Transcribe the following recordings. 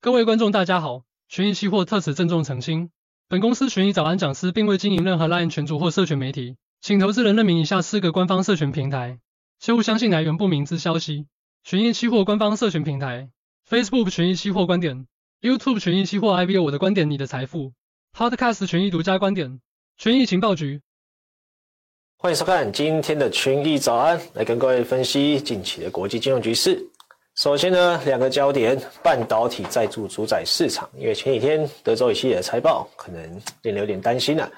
各位观众，大家好！群益期货特此郑重澄清，本公司群益早安讲师并未经营任何 LINE 群组或社群媒体，请投资人认明以下四个官方社群平台，切勿相信来源不明之消息。群益期货官方社群平台：Facebook 群益期货观点，YouTube 群益期货 IBO 我的观点，你的财富，Podcast 群益独家观点，群益情报局。欢迎收看今天的群益早安，来跟各位分析近期的国际金融局势。首先呢，两个焦点，半导体再度主宰市场，因为前几天德州仪器的财报可能令人有点担心了。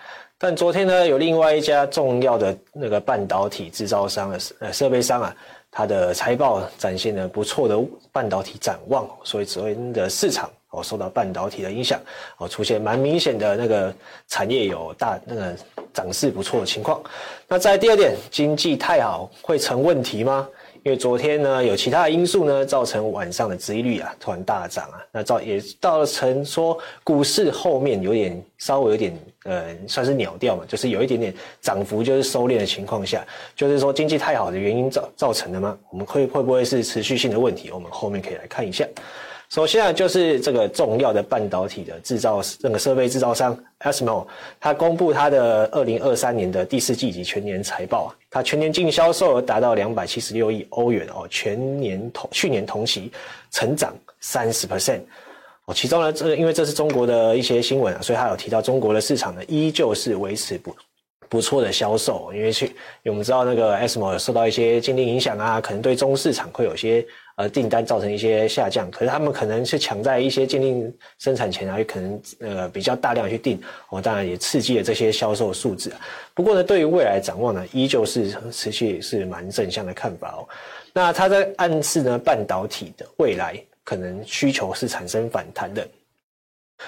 但昨天呢，有另外一家重要的那个半导体制造商的呃设备商啊，它的财报展现了不错的半导体展望，所以昨天的市场哦受到半导体的影响哦，出现蛮明显的那个产业有大那个涨势不错的情况。那在第二点，经济太好会成问题吗？因为昨天呢，有其他的因素呢，造成晚上的殖利率啊突然大涨啊，那造也造成说股市后面有点稍微有点呃算是鸟调嘛，就是有一点点涨幅就是收敛的情况下，就是说经济太好的原因造造成的吗？我们会会不会是持续性的问题？我们后面可以来看一下。首先啊，就是这个重要的半导体的制造那个设备制造商 ASML，它公布它的二零二三年的第四季以及全年财报啊，它全年净销售额达到两百七十六亿欧元哦，全年同去年同期成长三十 percent 哦，其中呢，这因为这是中国的一些新闻啊，所以它有提到中国的市场呢，依旧是维持不不错的销售，因为去因为我们知道那个 ASML 受到一些禁令影响啊，可能对中市场会有些。呃，订单造成一些下降，可是他们可能是抢在一些鉴定生产前啊，也可能呃比较大量去订，哦，当然也刺激了这些销售数字啊。不过呢，对于未来展望呢，依旧是持续是蛮正向的看法哦。那他在暗示呢，半导体的未来可能需求是产生反弹的。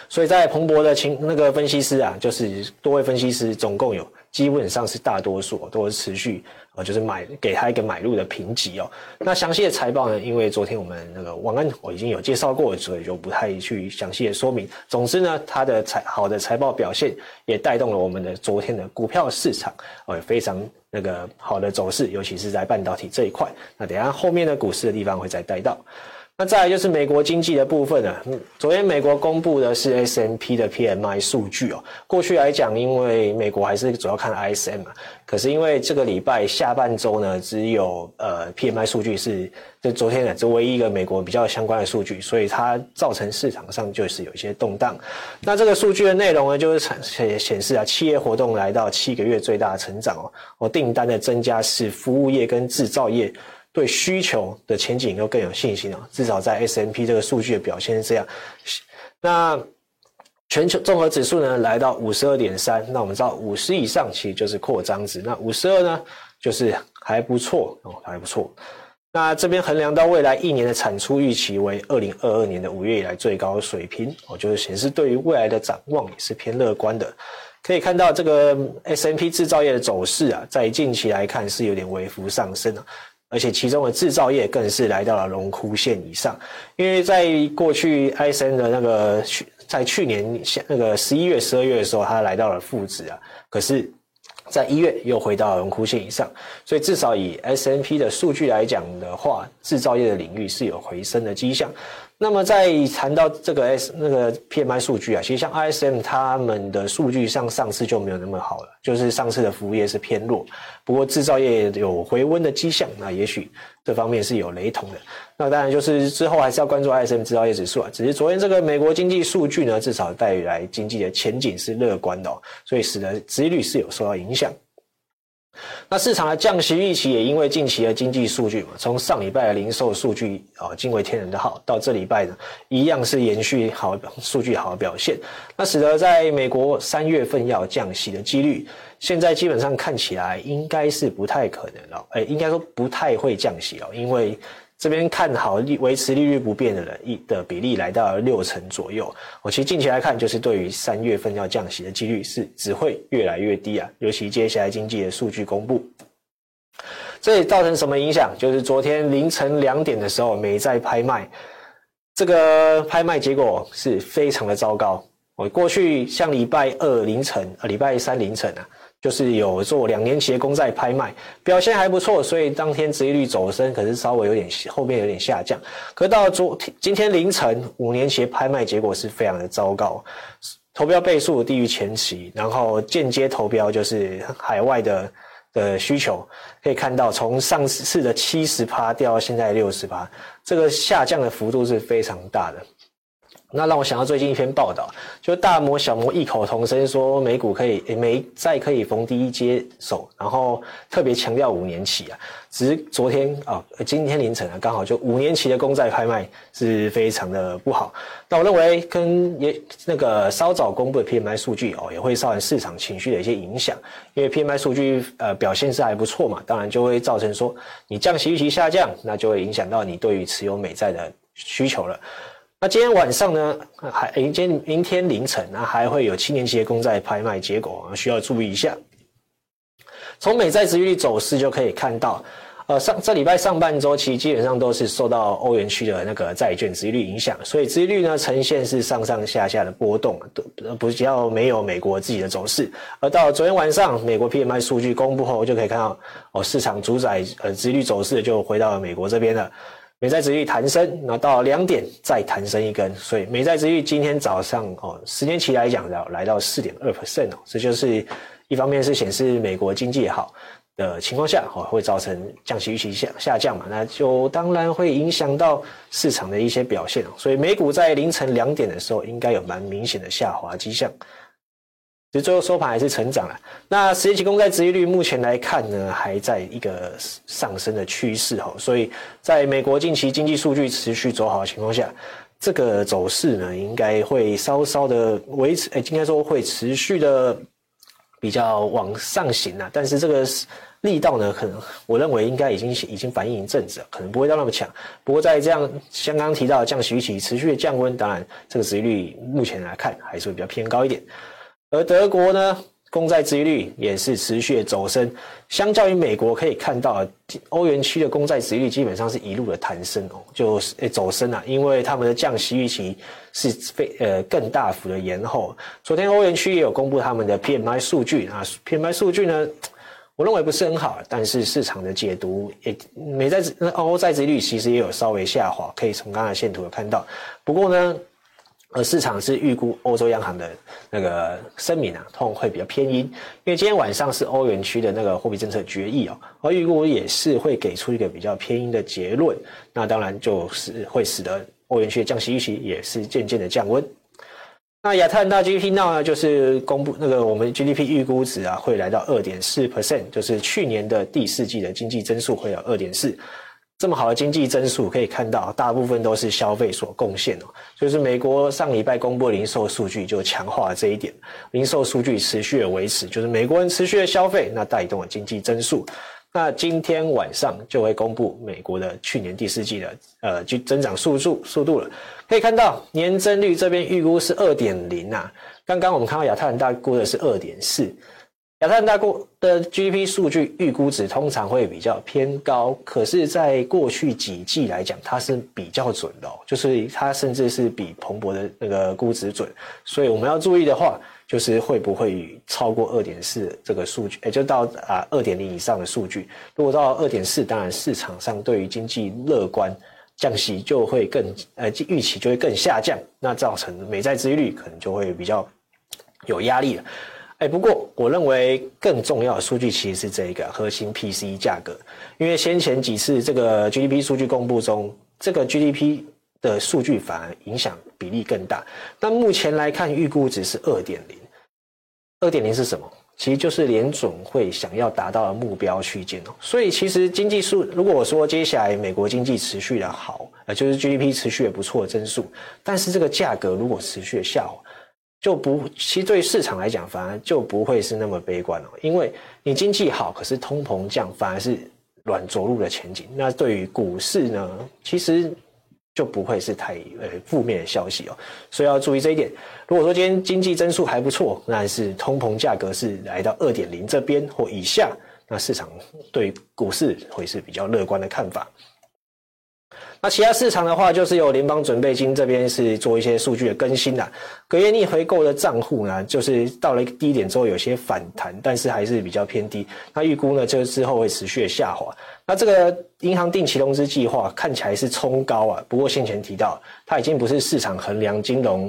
所以在彭博的情那个分析师啊，就是多位分析师，总共有基本上是大多数都是持续。呃，就是买给他一个买入的评级哦。那详细的财报呢？因为昨天我们那个王安我已经有介绍过，所以就不太去详细的说明。总之呢，它的财好的财报表现也带动了我们的昨天的股票市场，呃，非常那个好的走势，尤其是在半导体这一块。那等下后面的股市的地方会再带到。那再来就是美国经济的部分了。嗯，昨天美国公布的是 S M P 的 PMI 数据哦。过去来讲，因为美国还是主要看 ISM 嘛，可是因为这个礼拜下半周呢，只有呃 PMI 数据是就昨天的这唯一一个美国比较相关的数据，所以它造成市场上就是有一些动荡。那这个数据的内容呢，就是显显示啊，企业活动来到七个月最大的成长哦，哦，订单的增加是服务业跟制造业。对需求的前景又更有信心啊，至少在 S&P 这个数据的表现是这样。那全球综合指数呢，来到五十二点三，那我们知道五十以上其实就是扩张值，那五十二呢就是还不错哦，还不错。那这边衡量到未来一年的产出预期为二零二二年的五月以来最高水平哦，就是显示对于未来的展望也是偏乐观的。可以看到这个 S M P 制造业的走势啊，在近期来看是有点微幅上升啊。而且其中的制造业更是来到了荣枯线以上，因为在过去 S N 的那个去在去年那个十一月、十二月的时候，它来到了负值啊，可是，在一月又回到了荣枯线以上，所以至少以 S N P 的数据来讲的话，制造业的领域是有回升的迹象。那么在谈到这个 S 那个 PMI 数据啊，其实像 ISM 他们的数据上上次就没有那么好了，就是上次的服务业是偏弱，不过制造业有回温的迹象，那也许这方面是有雷同的。那当然就是之后还是要关注 ISM 制造业指数啊，只是昨天这个美国经济数据呢，至少带来经济的前景是乐观的哦，所以使得殖利率是有受到影响。那市场的降息预期也因为近期的经济数据嘛，从上礼拜的零售数据啊惊为天人的好，到这礼拜呢一样是延续好数据好的表现，那使得在美国三月份要降息的几率，现在基本上看起来应该是不太可能了，哎，应该说不太会降息了，因为。这边看好利维持利率不变的人一的比例来到六成左右。我其实近期来看，就是对于三月份要降息的几率是只会越来越低啊。尤其接下来经济的数据公布，这也造成什么影响？就是昨天凌晨两点的时候，美债拍卖，这个拍卖结果是非常的糟糕。我过去像礼拜二凌晨、呃礼拜三凌晨啊，就是有做两年期的公债拍卖，表现还不错，所以当天殖利率走升，可是稍微有点后面有点下降。可到昨天今天凌晨五年期拍卖结果是非常的糟糕，投标倍数低于前期，然后间接投标就是海外的的需求，可以看到从上次的七十趴掉到现在六十趴，这个下降的幅度是非常大的。那让我想到最近一篇报道，就大摩、小摩异口同声说美股可以，美债可以逢低接手，然后特别强调五年期啊。只是昨天啊，今天凌晨啊，刚好就五年期的公债拍卖是非常的不好。那我认为跟也那个稍早公布的 PMI 数据哦，也会造成市场情绪的一些影响。因为 PMI 数据呃表现是还不错嘛，当然就会造成说你降息预期下降，那就会影响到你对于持有美债的需求了。那今天晚上呢，还迎接明天凌晨，那还会有七年期的公债拍卖结果啊，需要注意一下。从美债殖利率走势就可以看到，呃，上这礼拜上半周其实基本上都是受到欧元区的那个债券殖利率影响，所以殖利率呢呈现是上上下下的波动，都不较没有美国自己的走势。而到昨天晚上，美国 PMI 数据公布后，就可以看到哦，市场主宰呃殖利率走势就回到了美国这边了。美债殖率弹升，那到两点再弹升一根，所以美债殖率今天早上哦，十年期来讲要来到四点二 percent 哦，这就是一方面是显示美国经济好的情况下哦，会造成降息预期下下降嘛，那就当然会影响到市场的一些表现，所以美股在凌晨两点的时候应该有蛮明显的下滑迹象。其实最后收盘还是成长了。那十年期公债殖利率目前来看呢，还在一个上升的趋势哈。所以，在美国近期经济数据持续走好的情况下，这个走势呢，应该会稍稍的维持，哎，应该说会持续的比较往上行啊。但是这个力道呢，可能我认为应该已经已经反映一阵子了，可能不会到那么强。不过在这样像刚刚提到的降息预期持续的降温，当然这个殖利率目前来看还是会比较偏高一点。而德国呢，公债殖利率也是持续的走升，相较于美国可以看到，欧元区的公债殖利率基本上是一路的弹升哦，就是诶走升啊，因为他们的降息预期是非呃更大幅的延后。昨天欧元区也有公布他们的 PMI 数据啊，PMI 数据呢，我认为不是很好，但是市场的解读也美债那欧债殖利率其实也有稍微下滑，可以从刚才线图有看到。不过呢。而市场是预估欧洲央行的那个声明啊，通常会比较偏阴，因为今天晚上是欧元区的那个货币政策决议哦，而预估也是会给出一个比较偏阴的结论，那当然就是会使得欧元区的降息预期也是渐渐的降温。那亚特兰大 GDP 呢，就是公布那个我们 GDP 预估值啊，会来到二点四 percent，就是去年的第四季的经济增速会有二点四。这么好的经济增速，可以看到大部分都是消费所贡献哦。就是美国上礼拜公布零售数据就强化了这一点，零售数据持续的维持，就是美国人持续的消费，那带动了经济增速。那今天晚上就会公布美国的去年第四季的呃就增长速度速度了。可以看到年增率这边预估是二点零啊，刚刚我们看到亚特兰大估的是二点四。亚特兰大过的 GDP 数据预估值通常会比较偏高，可是，在过去几季来讲，它是比较准的哦，就是它甚至是比彭博的那个估值准。所以我们要注意的话，就是会不会超过二点四这个数据，也就到啊二点零以上的数据。如果到二点四，当然市场上对于经济乐观，降息就会更呃预期就会更下降，那造成美债殖利率可能就会比较有压力了。哎，不过我认为更重要的数据其实是这一个核心 P C 价格，因为先前几次这个 GDP 数据公布中，这个 GDP 的数据反而影响比例更大。但目前来看，预估值是二点零，二点零是什么？其实就是联总会想要达到的目标区间哦。所以其实经济数，如果我说接下来美国经济持续的好，呃，就是 GDP 持续的不错的增速，但是这个价格如果持续的下滑。就不，其实对市场来讲，反而就不会是那么悲观了，因为你经济好，可是通膨降，反而是软着陆的前景。那对于股市呢，其实就不会是太呃负面的消息哦，所以要注意这一点。如果说今天经济增速还不错，但是通膨价格是来到二点零这边或以下，那市场对股市会是比较乐观的看法。那其他市场的话，就是由联邦准备金这边是做一些数据的更新啦。隔夜逆回购的账户呢，就是到了低点之后有些反弹，但是还是比较偏低。那预估呢，就是之后会持续的下滑。那这个银行定期融资计划看起来是冲高啊，不过先前提到，它已经不是市场衡量金融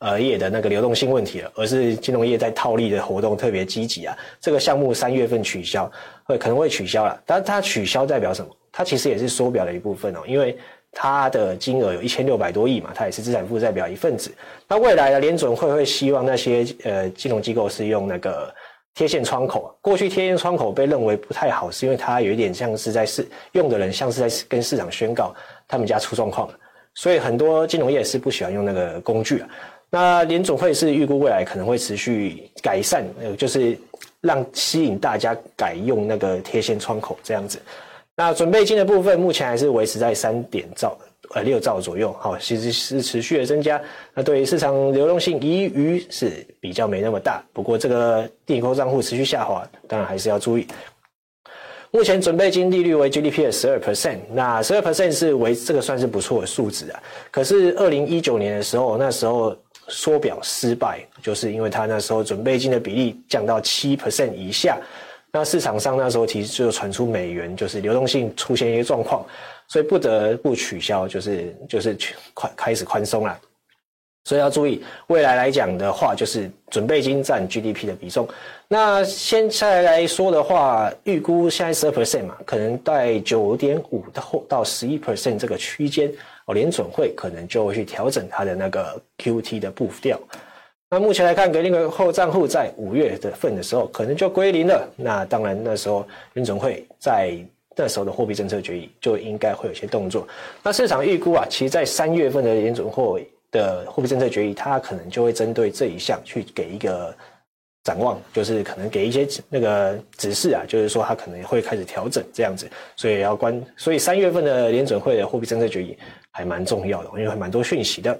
呃业的那个流动性问题了，而是金融业在套利的活动特别积极啊。这个项目三月份取消，会可能会取消了，但是它取消代表什么？它其实也是缩表的一部分哦，因为它的金额有一千六百多亿嘛，它也是资产负债表一份子。那未来的联准会会希望那些呃金融机构是用那个。贴现窗口，过去贴现窗口被认为不太好，是因为它有一点像是在市用的人像是在跟市场宣告他们家出状况了，所以很多金融业是不喜欢用那个工具啊。那联准会是预估未来可能会持续改善，呃，就是让吸引大家改用那个贴现窗口这样子。那准备金的部分目前还是维持在三点兆。呃，六兆左右，好，其实是持续的增加。那对于市场流动性疑虑是比较没那么大。不过这个定购账户持续下滑，当然还是要注意。目前准备金利率为 GDP 的十二 percent，那十二 percent 是为这个算是不错的数值啊。可是二零一九年的时候，那时候缩表失败，就是因为它那时候准备金的比例降到七 percent 以下。那市场上那时候其实就传出美元就是流动性出现一些状况。所以不得不取消，就是就是宽开始宽松了。所以要注意，未来来讲的话，就是准备金占 GDP 的比重。那现在来说的话，预估现在十二 percent 嘛，可能在九点五到到十一 percent 这个区间哦，联准会可能就会去调整它的那个 QT 的步调。那目前来看，格林威后账户在五月的份的时候，可能就归零了。那当然，那时候联准会在。那时候的货币政策决议就应该会有些动作。那市场预估啊，其实在三月份的联准会的货币政策决议，它可能就会针对这一项去给一个展望，就是可能给一些那个指示啊，就是说它可能会开始调整这样子。所以要关，所以三月份的联准会的货币政策决议还蛮重要的，因为还蛮多讯息的。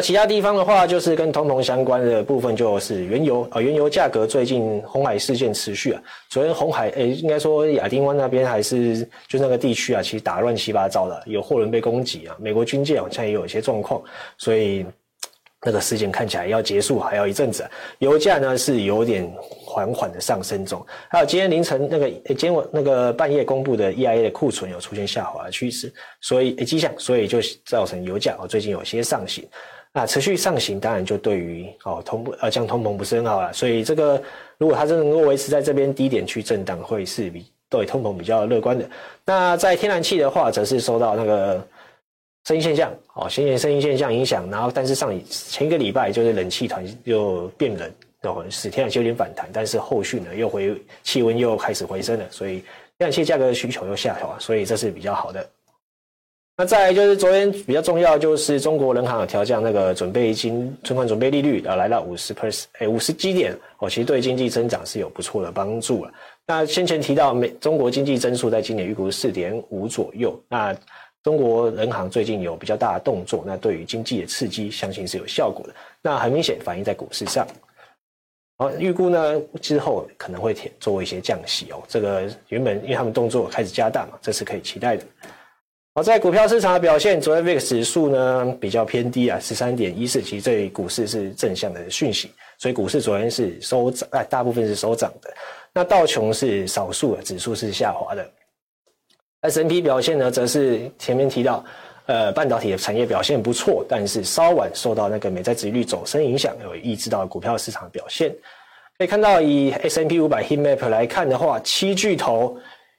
其他地方的话，就是跟通膨相关的部分，就是原油啊，原油价格最近红海事件持续啊。昨天红海诶，应该说亚丁湾那边还是就那个地区啊，其实打乱七八糟的，有货轮被攻击啊，美国军舰好像也有一些状况，所以那个事件看起来要结束还要一阵子。油价呢是有点缓缓的上升中，还有今天凌晨那个今天我那个半夜公布的 EIA 的库存有出现下滑的趋势，所以迹象，所以就造成油价哦最近有些上行。那持续上行，当然就对于哦通不呃降通膨不是很好了，所以这个如果它真的能够维持在这边低点去震荡，会是比对通膨比较乐观的。那在天然气的话，则是受到那个声音现象哦，先前声音现象影响，然后但是上前一个礼拜就是冷气团又变冷，然后使天然气有点反弹，但是后续呢又回气温又开始回升了，所以天然气价格的需求又下调，所以这是比较好的。那再来就是昨天比较重要，就是中国人行有调降那个准备金存款准备利率，啊，来到五十 percent，哎，五十基点哦，其实对经济增长是有不错的帮助了。那先前提到美中国经济增速在今年预估四点五左右，那中国人行最近有比较大的动作，那对于经济的刺激，相信是有效果的。那很明显反映在股市上，好，预估呢之后可能会做一些降息哦，这个原本因为他们动作开始加大嘛，这是可以期待的。好，在股票市场的表现，昨天 VIX 指数呢比较偏低啊，十三点一四，其实对股市是正向的讯息，所以股市昨天是收涨，哎，大部分是收涨的。那道琼是少数的，指数是下滑的。S&P 表现呢，则是前面提到，呃，半导体的产业表现不错，但是稍晚受到那个美债殖率走升影响，有抑制到股票市场的表现。可以看到，以 S&P 五百 Heat Map 来看的话，七巨头。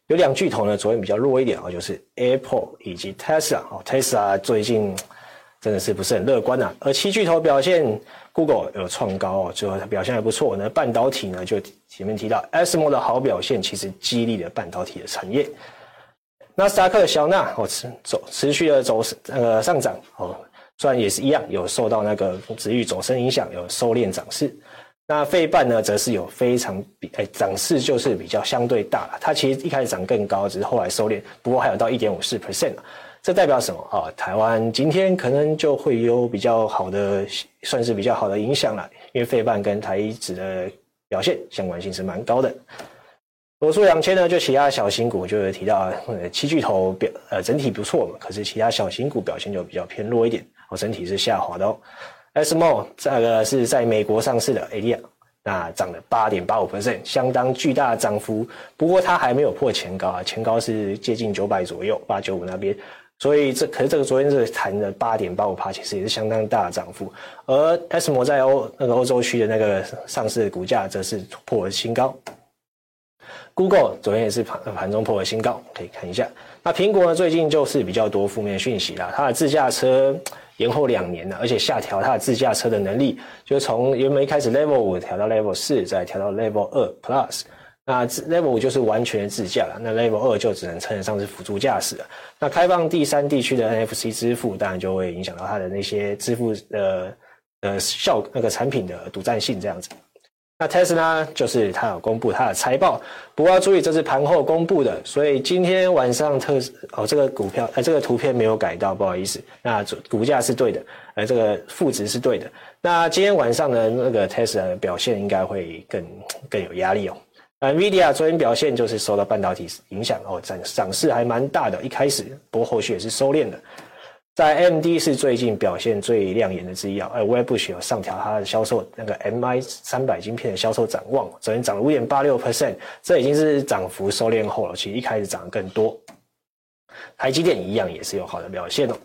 有两巨头呢，昨天比较弱一点啊，就是 Apple 以及 Tesla 哦，Tesla 最近真的是不是很乐观啊。而七巨头表现，Google 有创高哦，最后它表现还不错呢。半导体呢，就前面提到 ASML 的好表现，其实激励了半导体的产业。纳斯达克小纳哦持走持续的走那个上涨哦，虽然也是一样有受到那个指数走升影响，有收敛涨势。那费半呢，则是有非常比诶涨势就是比较相对大了。它其实一开始涨更高，只是后来收敛。不过还有到一点五四 percent，这代表什么啊？台湾今天可能就会有比较好的，算是比较好的影响了。因为费半跟台指的表现相关性是蛮高的。罗素两千呢，就其他小型股就有提到，七巨头表呃整体不错嘛，可是其他小型股表现就比较偏弱一点，哦，整体是下滑的哦。Smo 这个是在美国上市的 ADR，那涨了八点八五百分点相当巨大的涨幅。不过它还没有破前高啊，前高是接近九百左右，八九五那边。所以这可是这个昨天这个谈的八点八五趴，其实也是相当大的涨幅。而 Smo 在欧那个欧洲区的那个上市的股价则是破了新高。Google 昨天也是盘盘中破了新高，可以看一下。那苹果呢，最近就是比较多负面讯息啦，它的自驾车延后两年了，而且下调它的自驾车的能力，就从原本一开始 Level 五调到 Level 四，再调到 Level 二 Plus。那 Level 五就是完全自驾了，那 Level 二就只能称得上是辅助驾驶了。那开放第三地区的 NFC 支付，当然就会影响到它的那些支付的呃效那个产品的独占性这样子。那 Tesla 就是它有公布它的财报，不过要注意这是盘后公布的，所以今天晚上特哦这个股票呃这个图片没有改到，不好意思，那股价是对的，呃这个负值是对的。那今天晚上的那个 Tesla 表现应该会更更有压力哦。NVIDIA 昨天表现就是受到半导体影响哦，涨涨势还蛮大的，一开始不过后续也是收敛的。在 M D 是最近表现最亮眼的之一啊，而 w e b u s h 有上调它的销售那个 MI 三百晶片的销售展望，昨天涨了五点八六 percent，这已经是涨幅收敛后了。其实一开始涨得更多。台积电一样也是有好的表现哦。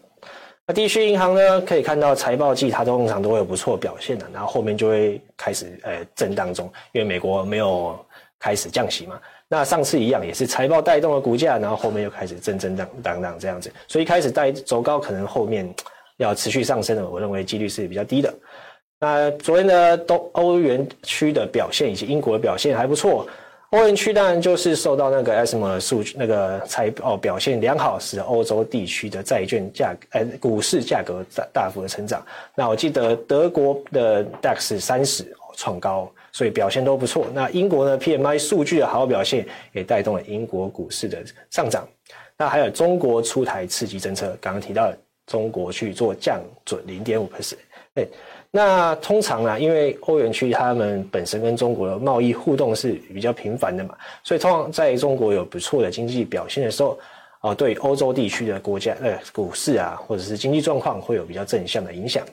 那地区银行呢，可以看到财报季它通常都会有不错表现的，然后后面就会开始呃震荡中，因为美国没有开始降息嘛。那上次一样也是财报带动了股价，然后后面又开始震震荡荡荡这样子，所以一开始带走高，可能后面要持续上升的，我认为几率是比较低的。那昨天的东欧元区的表现以及英国的表现还不错，欧元区当然就是受到那个 ASML 数据那个财报表现良好，使欧洲地区的债券价呃股市价格大大幅的成长。那我记得德国的 DAX 三十创高。所以表现都不错。那英国呢？PMI 数据的好表现也带动了英国股市的上涨。那还有中国出台刺激政策，刚刚提到中国去做降准零点五个点。哎。那通常呢，因为欧元区他们本身跟中国的贸易互动是比较频繁的嘛，所以通常在中国有不错的经济表现的时候，啊，对欧洲地区的国家呃股市啊，或者是经济状况会有比较正向的影响。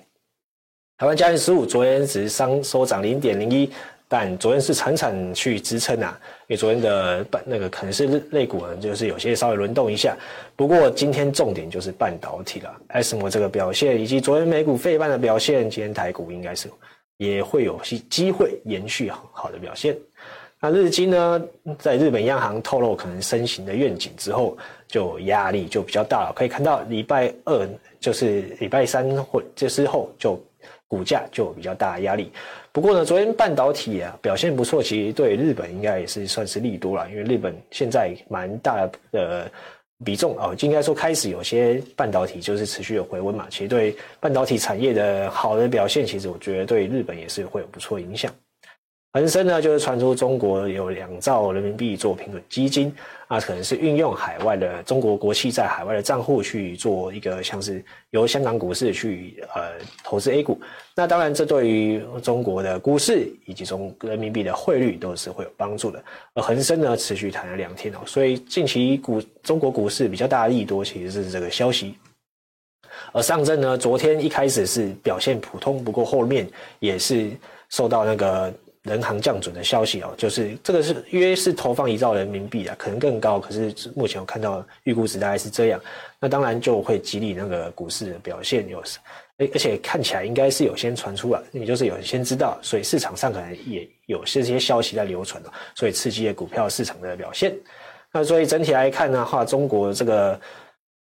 台湾加权十五昨天只是上收涨零点零一，但昨天是惨惨去支撑啊，因为昨天的半那个可能是类股呢，就是有些稍微轮动一下。不过今天重点就是半导体了，SMO 这个表现，以及昨天美股费半的表现，今天台股应该是也会有些机会延续很好的表现。那日经呢，在日本央行透露可能升息的愿景之后，就压力就比较大了。可以看到礼拜二就是礼拜三或这之后就。股价就有比较大的压力，不过呢，昨天半导体啊表现不错，其实对日本应该也是算是利多了，因为日本现在蛮大的比重啊，应该说开始有些半导体就是持续有回温嘛，其实对半导体产业的好的表现，其实我觉得对日本也是会有不错影响。恒生呢，就是传出中国有两兆人民币做平准基金，啊，可能是运用海外的中国国企在海外的账户去做一个像是由香港股市去呃投资 A 股。那当然，这对于中国的股市以及中人民币的汇率都是会有帮助的。而恒生呢，持续谈了两天哦，所以近期股中国股市比较大的利多其实是这个消息。而上证呢，昨天一开始是表现普通，不过后面也是受到那个。人行降准的消息哦，就是这个是约是投放一兆人民币啊，可能更高，可是目前我看到预估值大概是这样，那当然就会激励那个股市的表现有，而且看起来应该是有先传出来，也就是有先知道，所以市场上可能也有这些消息在流传了，所以刺激了股票市场的表现。那所以整体来看的话，中国这个。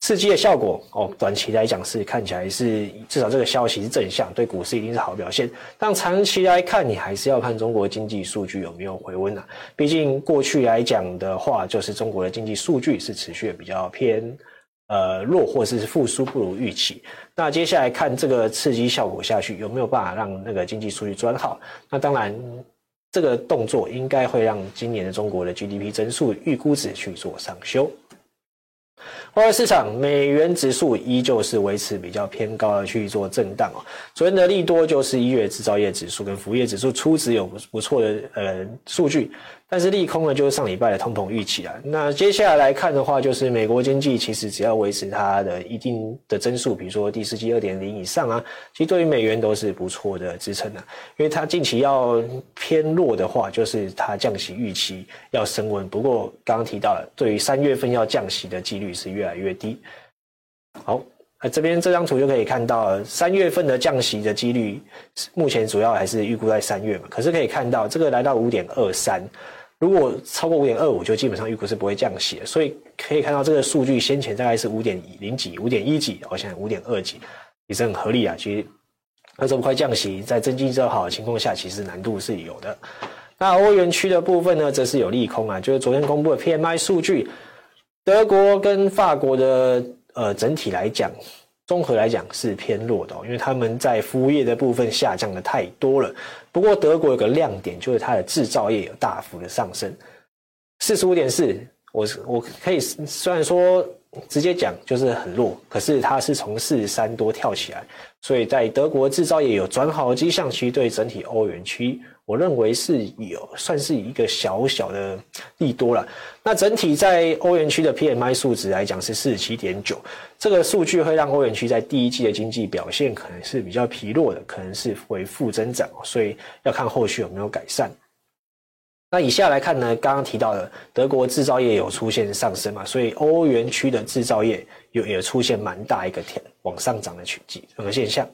刺激的效果哦，短期来讲是看起来是至少这个消息是正向，对股市一定是好表现。但长期来看，你还是要看中国经济数据有没有回温啊。毕竟过去来讲的话，就是中国的经济数据是持续的比较偏呃弱，或者是复苏不如预期。那接下来看这个刺激效果下去有没有办法让那个经济数据转好？那当然，这个动作应该会让今年的中国的 GDP 增速预估值去做上修。外汇市场，美元指数依旧是维持比较偏高的去做震荡哦。昨天的利多就是一月制造业指数跟服务业指数初值有不不错的呃数据，但是利空呢，就是上礼拜的通膨预期啊。那接下来来看的话，就是美国经济其实只要维持它的一定的增速，比如说第四季二点零以上啊，其实对于美元都是不错的支撑的啊。因为它近期要偏弱的话，就是它降息预期要升温。不过刚刚提到了，对于三月份要降息的几率是越来越低。好。那这边这张图就可以看到，三月份的降息的几率，目前主要还是预估在三月嘛。可是可以看到，这个来到五点二三，如果超过五点二五，就基本上预估是不会降息的。所以可以看到这个数据先前大概是五点零几、五点一几，好像五点二几，也是很合理啊。其实那这么快降息，在经济这么好的情况下，其实难度是有的。那欧元区的部分呢，则是有利空啊，就是昨天公布的 PMI 数据，德国跟法国的。呃，整体来讲，综合来讲是偏弱的哦，因为他们在服务业的部分下降的太多了。不过德国有个亮点，就是它的制造业有大幅的上升，四十五点四，我我可以虽然说直接讲就是很弱，可是它是从四十三多跳起来，所以在德国制造业有转好的迹象，其实对整体欧元区。我认为是有算是一个小小的利多了。那整体在欧元区的 PMI 数值来讲是四十七点九，这个数据会让欧元区在第一季的经济表现可能是比较疲弱的，可能是为负增长，所以要看后续有没有改善。那以下来看呢，刚刚提到的德国制造业有出现上升嘛，所以欧元区的制造业有也出现蛮大一个天往上涨的趋势这个现象。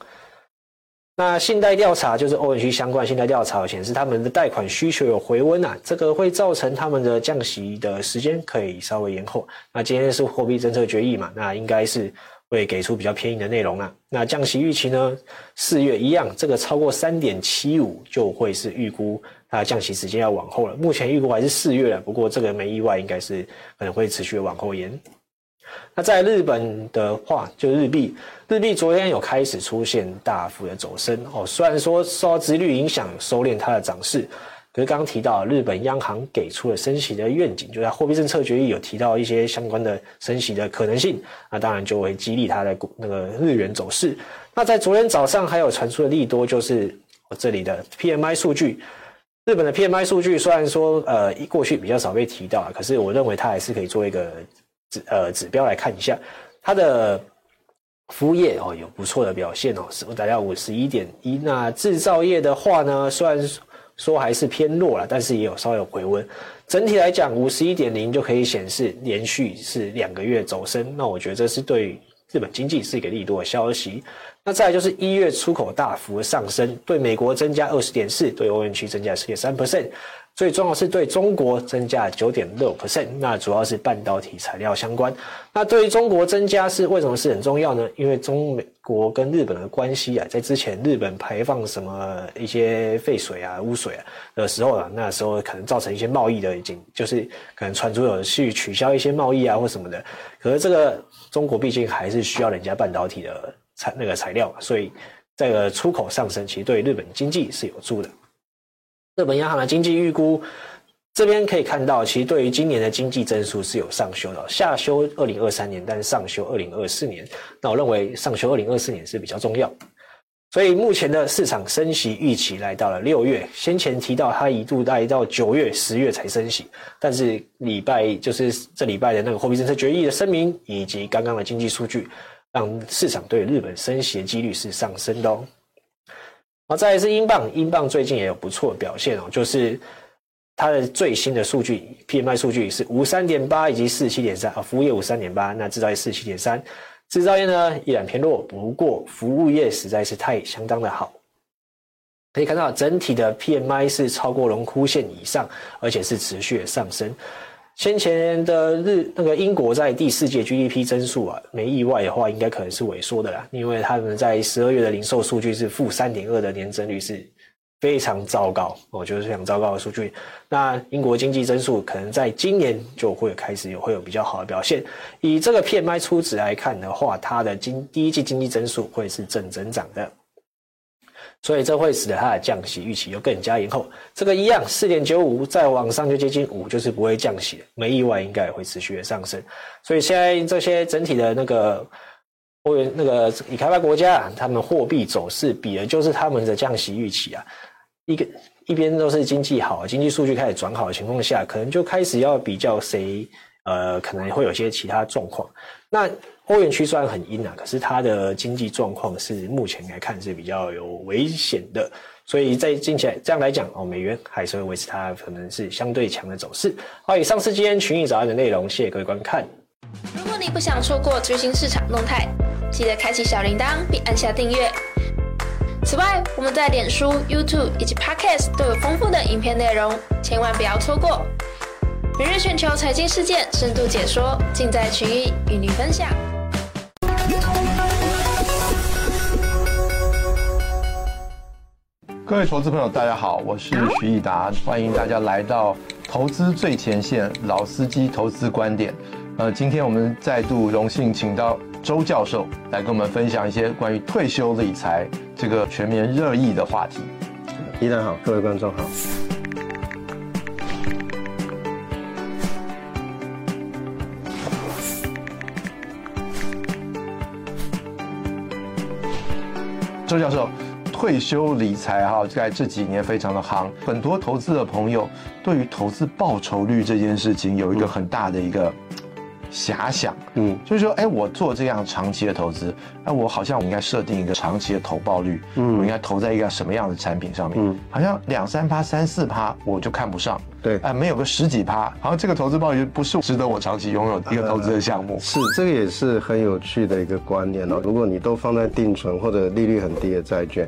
那信贷调查就是欧元区相关信贷调查显示，他们的贷款需求有回温啊，这个会造成他们的降息的时间可以稍微延后。那今天是货币政策决议嘛，那应该是会给出比较偏硬的内容啊。那降息预期呢，四月一样，这个超过三点七五就会是预估它降息时间要往后了。目前预估还是四月了，不过这个没意外，应该是可能会持续往后延。那在日本的话，就日币，日币昨天有开始出现大幅的走升哦。虽然说受到殖利率影响，收敛它的涨势，可是刚刚提到日本央行给出了升息的愿景，就在货币政策决议有提到一些相关的升息的可能性，那当然就会激励它的股那个日元走势。那在昨天早上还有传出的利多，就是我这里的 PMI 数据，日本的 PMI 数据虽然说呃过去比较少被提到，可是我认为它还是可以做一个。指呃指标来看一下，它的服务业哦有不错的表现哦，是不达到五十一点一？那制造业的话呢，虽然说还是偏弱了，但是也有稍有回温。整体来讲，五十一点零就可以显示连续是两个月走升。那我觉得这是对日本经济是一个利多的消息。那再来就是一月出口大幅上升，对美国增加二十点四，对欧元区增加十点三 percent。最重要是对中国增加九点六 percent，那主要是半导体材料相关。那对于中国增加是为什么是很重要呢？因为中美国跟日本的关系啊，在之前日本排放什么一些废水啊、污水啊的时候啊，那时候可能造成一些贸易的已经就是可能传出有去取消一些贸易啊或什么的。可是这个中国毕竟还是需要人家半导体的材那个材料，所以这个出口上升其实对日本经济是有助的。日本央行的经济预估，这边可以看到，其实对于今年的经济增速是有上修的，下修二零二三年，但是上修二零二四年。那我认为上修二零二四年是比较重要。所以目前的市场升息预期来到了六月，先前提到它一度来到九月、十月才升息，但是礼拜就是这礼拜的那个货币政策决议的声明，以及刚刚的经济数据，让市场对日本升息的几率是上升的哦。好，再来是英镑，英镑最近也有不错表现哦，就是它的最新的数据 PMI 数据是五三点八以及四七点三啊，服务业五三点八，那制造业四七点三，制造业呢依然偏弱，不过服务业实在是太相当的好，可以看到整体的 PMI 是超过荣枯线以上，而且是持续的上升。先前的日那个英国在第四季 GDP 增速啊，没意外的话，应该可能是萎缩的啦，因为他们在十二月的零售数据是负三点二的年增率，是非常糟糕，我觉得是非常糟糕的数据。那英国经济增速可能在今年就会开始有会有比较好的表现。以这个 PMI 初值来看的话，它的经第一季经济增速会是正增长的。所以这会使得它的降息预期又更加延后。这个一样，四点九五再往上就接近五，就是不会降息了。没意外，应该也会持续的上升。所以现在这些整体的那个欧元、那个已开发国家，他们货币走势比的就是他们的降息预期啊。一个一边都是经济好，经济数据开始转好的情况下，可能就开始要比较谁，呃，可能会有些其他状况。那欧元区虽然很阴啊，可是它的经济状况是目前来看是比较有危险的，所以在近期来这样来讲哦，美元还是会维持它可能是相对强的走势。好，以上是今天群益早安的内容，谢谢各位观看。如果你不想错过最新市场动态，记得开启小铃铛并按下订阅。此外，我们在脸书、YouTube 以及 Podcast 都有丰富的影片内容，千万不要错过。每日全球财经事件深度解说，尽在群益与你分享。各位投资朋友，大家好，我是徐益达，欢迎大家来到投资最前线老司机投资观点。呃，今天我们再度荣幸请到周教授来跟我们分享一些关于退休理财这个全面热议的话题。益达好，各位观众好。周教授，退休理财哈，在这几年非常的行，很多投资的朋友对于投资报酬率这件事情有一个很大的一个遐想，嗯，就是说，哎，我做这样长期的投资，哎我好像我应该设定一个长期的投报率，嗯，我应该投在一个什么样的产品上面，嗯，好像两三趴、三四趴我就看不上。对，哎，没有个十几趴，好像这个投资报率不是值得我长期拥有的一个投资的项目。呃、是，这个也是很有趣的一个观念哦。如果你都放在定存或者利率很低的债券。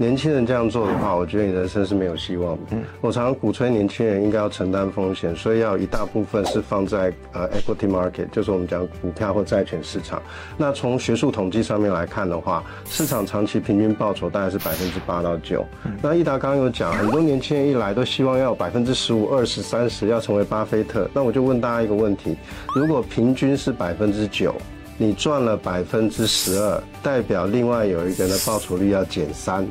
年轻人这样做的话，我觉得你人生是没有希望的。嗯，我常常鼓吹年轻人应该要承担风险，所以要一大部分是放在呃 equity market，就是我们讲股票或债券市场。那从学术统计上面来看的话，市场长期平均报酬大概是百分之八到九。那益达刚刚有讲，很多年轻人一来都希望要有百分之十五、二十、三十，要成为巴菲特。那我就问大家一个问题：如果平均是百分之九，你赚了百分之十二，代表另外有一个人的报酬率要减三。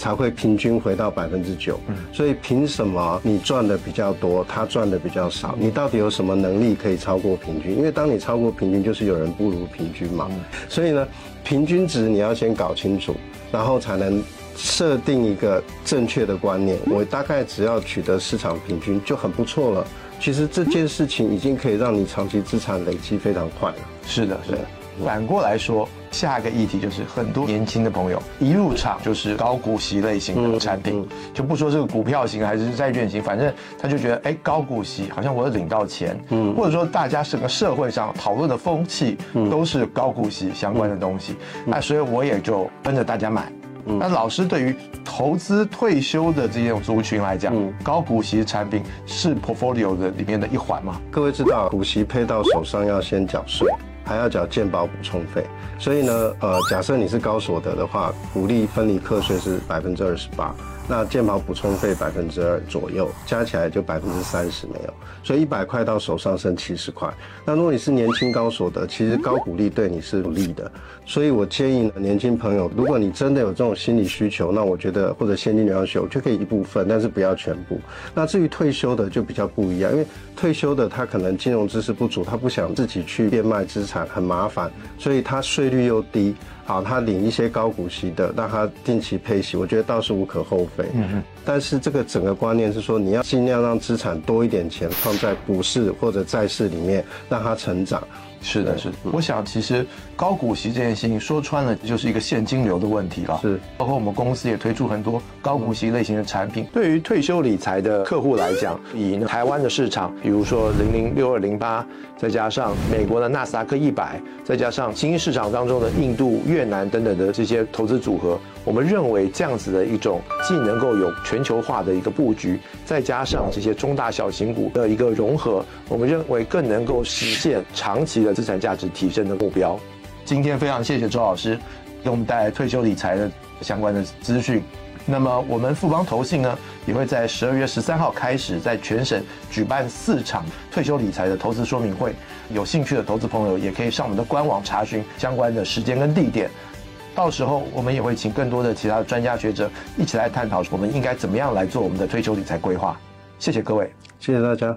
才会平均回到百分之九，所以凭什么你赚的比较多，他赚的比较少？你到底有什么能力可以超过平均？因为当你超过平均，就是有人不如平均嘛。所以呢，平均值你要先搞清楚，然后才能设定一个正确的观念。我大概只要取得市场平均就很不错了。其实这件事情已经可以让你长期资产累积非常快了。是的，是的。反过来说。下一个议题就是很多年轻的朋友一入场就是高股息类型的产品，就不说这个股票型还是债券型，反正他就觉得哎，高股息好像我领到钱，嗯，或者说大家整个社会上讨论的风气都是高股息相关的东西，那所以我也就跟着大家买。那老师对于投资退休的这种族群来讲，高股息产品是 portfolio 的里面的一环吗？各位知道股息配到手上要先缴税。还要缴健保补充费，所以呢，呃，假设你是高所得的话，鼓励分离课税是百分之二十八。那健保补充费百分之二左右，加起来就百分之三十没有，所以一百块到手上剩七十块。那如果你是年轻高所得，其实高股利对你是不利的。所以我建议呢，年轻朋友，如果你真的有这种心理需求，那我觉得或者现金流要求就可以一部分，但是不要全部。那至于退休的就比较不一样，因为退休的他可能金融知识不足，他不想自己去变卖资产，很麻烦，所以他税率又低。好，他领一些高股息的，让他定期配息，我觉得倒是无可厚非。嗯嗯。但是这个整个观念是说，你要尽量让资产多一点钱放在股市或者债市里面，让它成长。是的，是的。我想，其实高股息这件事情说穿了，就是一个现金流的问题了。是，包括我们公司也推出很多高股息类型的产品。对于退休理财的客户来讲，以台湾的市场，比如说零零六二零八，再加上美国的纳斯达克一百，再加上新兴市场当中的印度、越南等等的这些投资组合，我们认为这样子的一种既能够有全球化的一个布局，再加上这些中大小型股的一个融合，我们认为更能够实现长期的。资产价值提升的目标。今天非常谢谢周老师给我们带来退休理财的相关的资讯。那么我们富邦投信呢，也会在十二月十三号开始在全省举办四场退休理财的投资说明会。有兴趣的投资朋友也可以上我们的官网查询相关的时间跟地点。到时候我们也会请更多的其他的专家学者一起来探讨我们应该怎么样来做我们的退休理财规划。谢谢各位，谢谢大家。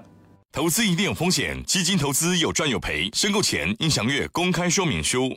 投资一定有风险，基金投资有赚有赔，申购前应详阅公开说明书。